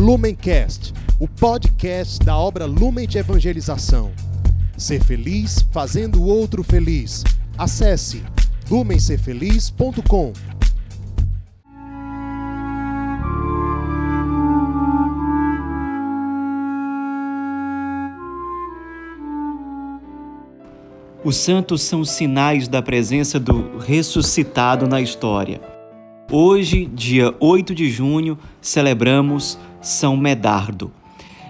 Lumencast, o podcast da obra Lumen de Evangelização. Ser feliz fazendo o outro feliz. Acesse lumencerfeliz.com. Os santos são sinais da presença do ressuscitado na história. Hoje, dia 8 de junho, celebramos São Medardo.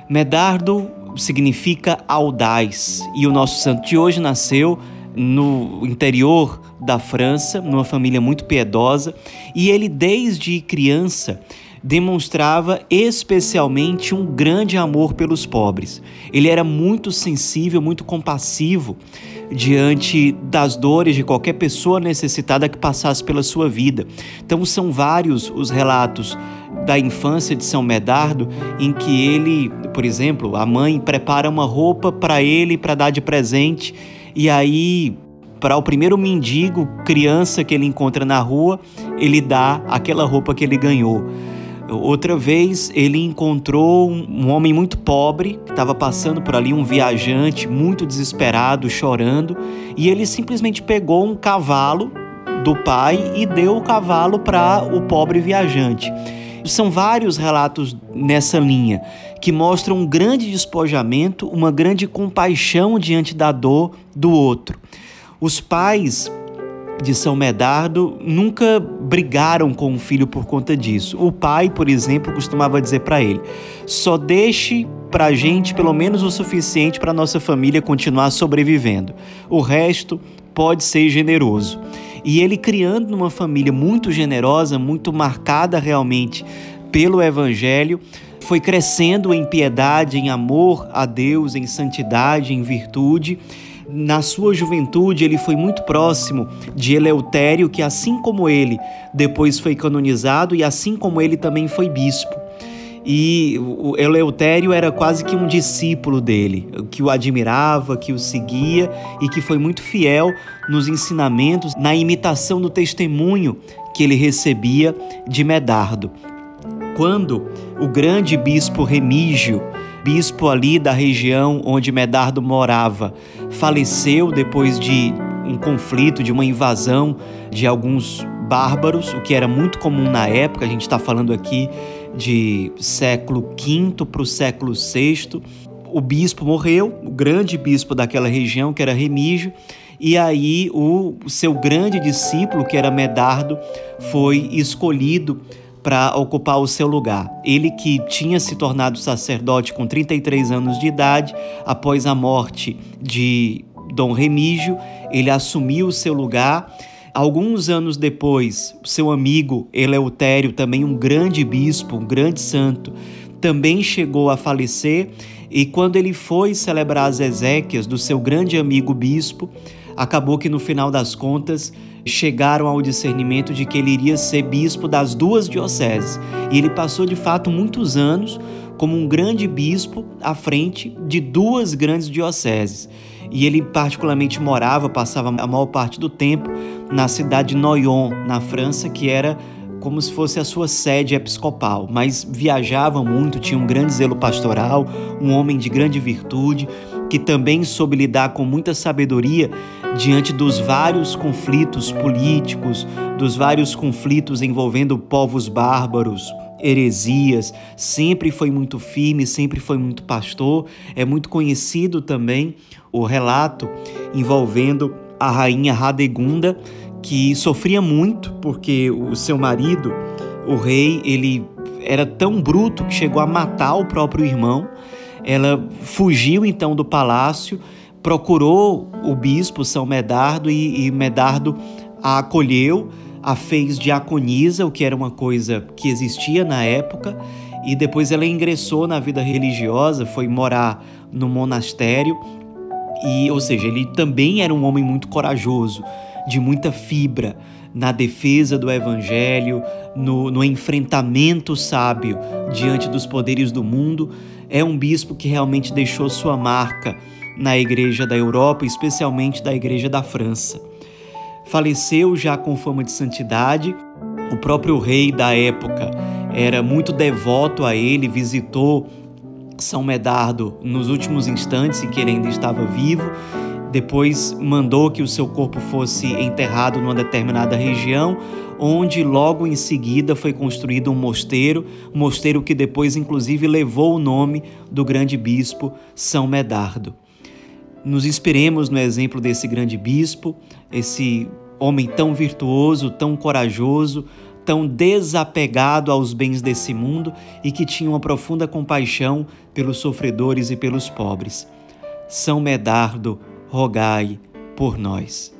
Medardo significa audaz e o nosso santo de hoje nasceu no interior da França, numa família muito piedosa, e ele desde criança demonstrava especialmente um grande amor pelos pobres. Ele era muito sensível, muito compassivo diante das dores de qualquer pessoa necessitada que passasse pela sua vida. Então são vários os relatos da infância de São Medardo em que ele, por exemplo, a mãe prepara uma roupa para ele para dar de presente e aí para o primeiro mendigo, criança que ele encontra na rua, ele dá aquela roupa que ele ganhou. Outra vez ele encontrou um homem muito pobre, que estava passando por ali, um viajante muito desesperado, chorando, e ele simplesmente pegou um cavalo do pai e deu o cavalo para o pobre viajante. São vários relatos nessa linha que mostram um grande despojamento, uma grande compaixão diante da dor do outro. Os pais de São Medardo nunca brigaram com o filho por conta disso. O pai, por exemplo, costumava dizer para ele: só deixe para a gente pelo menos o suficiente para nossa família continuar sobrevivendo. O resto pode ser generoso. E ele criando numa família muito generosa, muito marcada realmente pelo evangelho, foi crescendo em piedade, em amor a Deus, em santidade, em virtude na sua juventude, ele foi muito próximo de Eleutério, que assim como ele, depois foi canonizado e assim como ele também foi bispo. E o Eleutério era quase que um discípulo dele, que o admirava, que o seguia e que foi muito fiel nos ensinamentos, na imitação do testemunho que ele recebia de Medardo. Quando o grande bispo Remígio bispo ali da região onde Medardo morava, faleceu depois de um conflito, de uma invasão de alguns bárbaros, o que era muito comum na época, a gente está falando aqui de século V para o século VI. O bispo morreu, o grande bispo daquela região, que era Remígio, e aí o seu grande discípulo, que era Medardo, foi escolhido para ocupar o seu lugar. Ele que tinha se tornado sacerdote com 33 anos de idade, após a morte de Dom Remígio, ele assumiu o seu lugar. Alguns anos depois, seu amigo Eleutério, também um grande bispo, um grande santo, também chegou a falecer. E quando ele foi celebrar as exéquias do seu grande amigo bispo, acabou que no final das contas chegaram ao discernimento de que ele iria ser bispo das duas dioceses. E ele passou de fato muitos anos como um grande bispo à frente de duas grandes dioceses. E ele particularmente morava, passava a maior parte do tempo na cidade de Noyon, na França, que era como se fosse a sua sede episcopal, mas viajava muito, tinha um grande zelo pastoral, um homem de grande virtude, que também soube lidar com muita sabedoria diante dos vários conflitos políticos, dos vários conflitos envolvendo povos bárbaros, heresias, sempre foi muito firme, sempre foi muito pastor. É muito conhecido também o relato envolvendo a rainha Radegunda, que sofria muito porque o seu marido, o rei, ele era tão bruto que chegou a matar o próprio irmão. Ela fugiu então do palácio, procurou o bispo São Medardo e, e Medardo a acolheu, a fez diaconisa, o que era uma coisa que existia na época, e depois ela ingressou na vida religiosa, foi morar no monastério, e ou seja, ele também era um homem muito corajoso, de muita fibra na defesa do evangelho, no, no enfrentamento sábio diante dos poderes do mundo. É um bispo que realmente deixou sua marca na igreja da Europa, especialmente da igreja da França. Faleceu já com fama de santidade. O próprio rei da época era muito devoto a ele, visitou São Medardo nos últimos instantes em que ele ainda estava vivo. Depois mandou que o seu corpo fosse enterrado numa determinada região, onde logo em seguida foi construído um mosteiro, mosteiro que depois inclusive levou o nome do grande bispo São Medardo. Nos inspiremos no exemplo desse grande bispo, esse homem tão virtuoso, tão corajoso, tão desapegado aos bens desse mundo e que tinha uma profunda compaixão pelos sofredores e pelos pobres. São Medardo, rogai por nós.